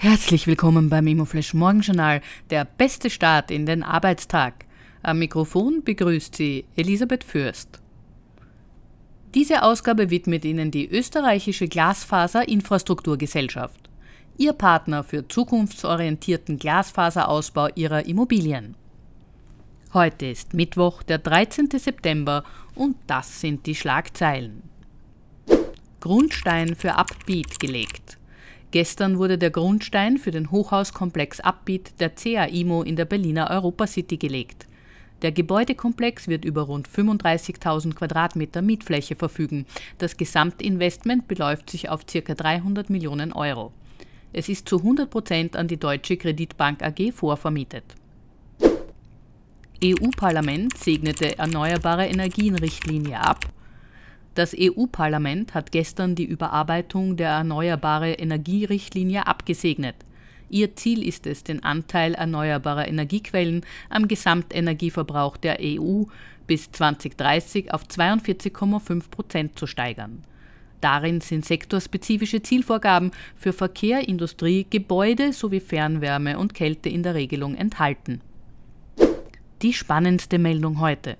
Herzlich willkommen beim Immoflash Morgenjournal, der beste Start in den Arbeitstag. Am Mikrofon begrüßt Sie Elisabeth Fürst. Diese Ausgabe widmet Ihnen die österreichische Glasfaser-Infrastrukturgesellschaft, Ihr Partner für zukunftsorientierten Glasfaserausbau Ihrer Immobilien. Heute ist Mittwoch, der 13. September und das sind die Schlagzeilen. Grundstein für Upbeat gelegt. Gestern wurde der Grundstein für den Hochhauskomplex Abbiet der CAIMO in der Berliner Europacity gelegt. Der Gebäudekomplex wird über rund 35.000 Quadratmeter Mietfläche verfügen. Das Gesamtinvestment beläuft sich auf ca. 300 Millionen Euro. Es ist zu 100 Prozent an die Deutsche Kreditbank AG vorvermietet. EU-Parlament segnete Erneuerbare Energien-Richtlinie ab das EU-Parlament hat gestern die Überarbeitung der Erneuerbare Energierichtlinie abgesegnet. Ihr Ziel ist es, den Anteil erneuerbarer Energiequellen am Gesamtenergieverbrauch der EU bis 2030 auf 42,5 Prozent zu steigern. Darin sind sektorspezifische Zielvorgaben für Verkehr, Industrie, Gebäude sowie Fernwärme und Kälte in der Regelung enthalten. Die spannendste Meldung heute.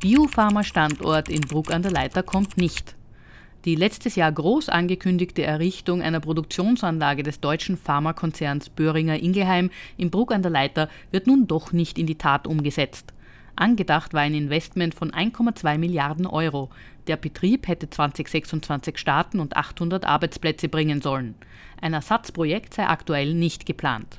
Biopharma-Standort in Bruck an der Leiter kommt nicht. Die letztes Jahr groß angekündigte Errichtung einer Produktionsanlage des deutschen Pharmakonzerns Böhringer Ingelheim in Bruck an der Leiter wird nun doch nicht in die Tat umgesetzt. Angedacht war ein Investment von 1,2 Milliarden Euro. Der Betrieb hätte 2026 starten und 800 Arbeitsplätze bringen sollen. Ein Ersatzprojekt sei aktuell nicht geplant.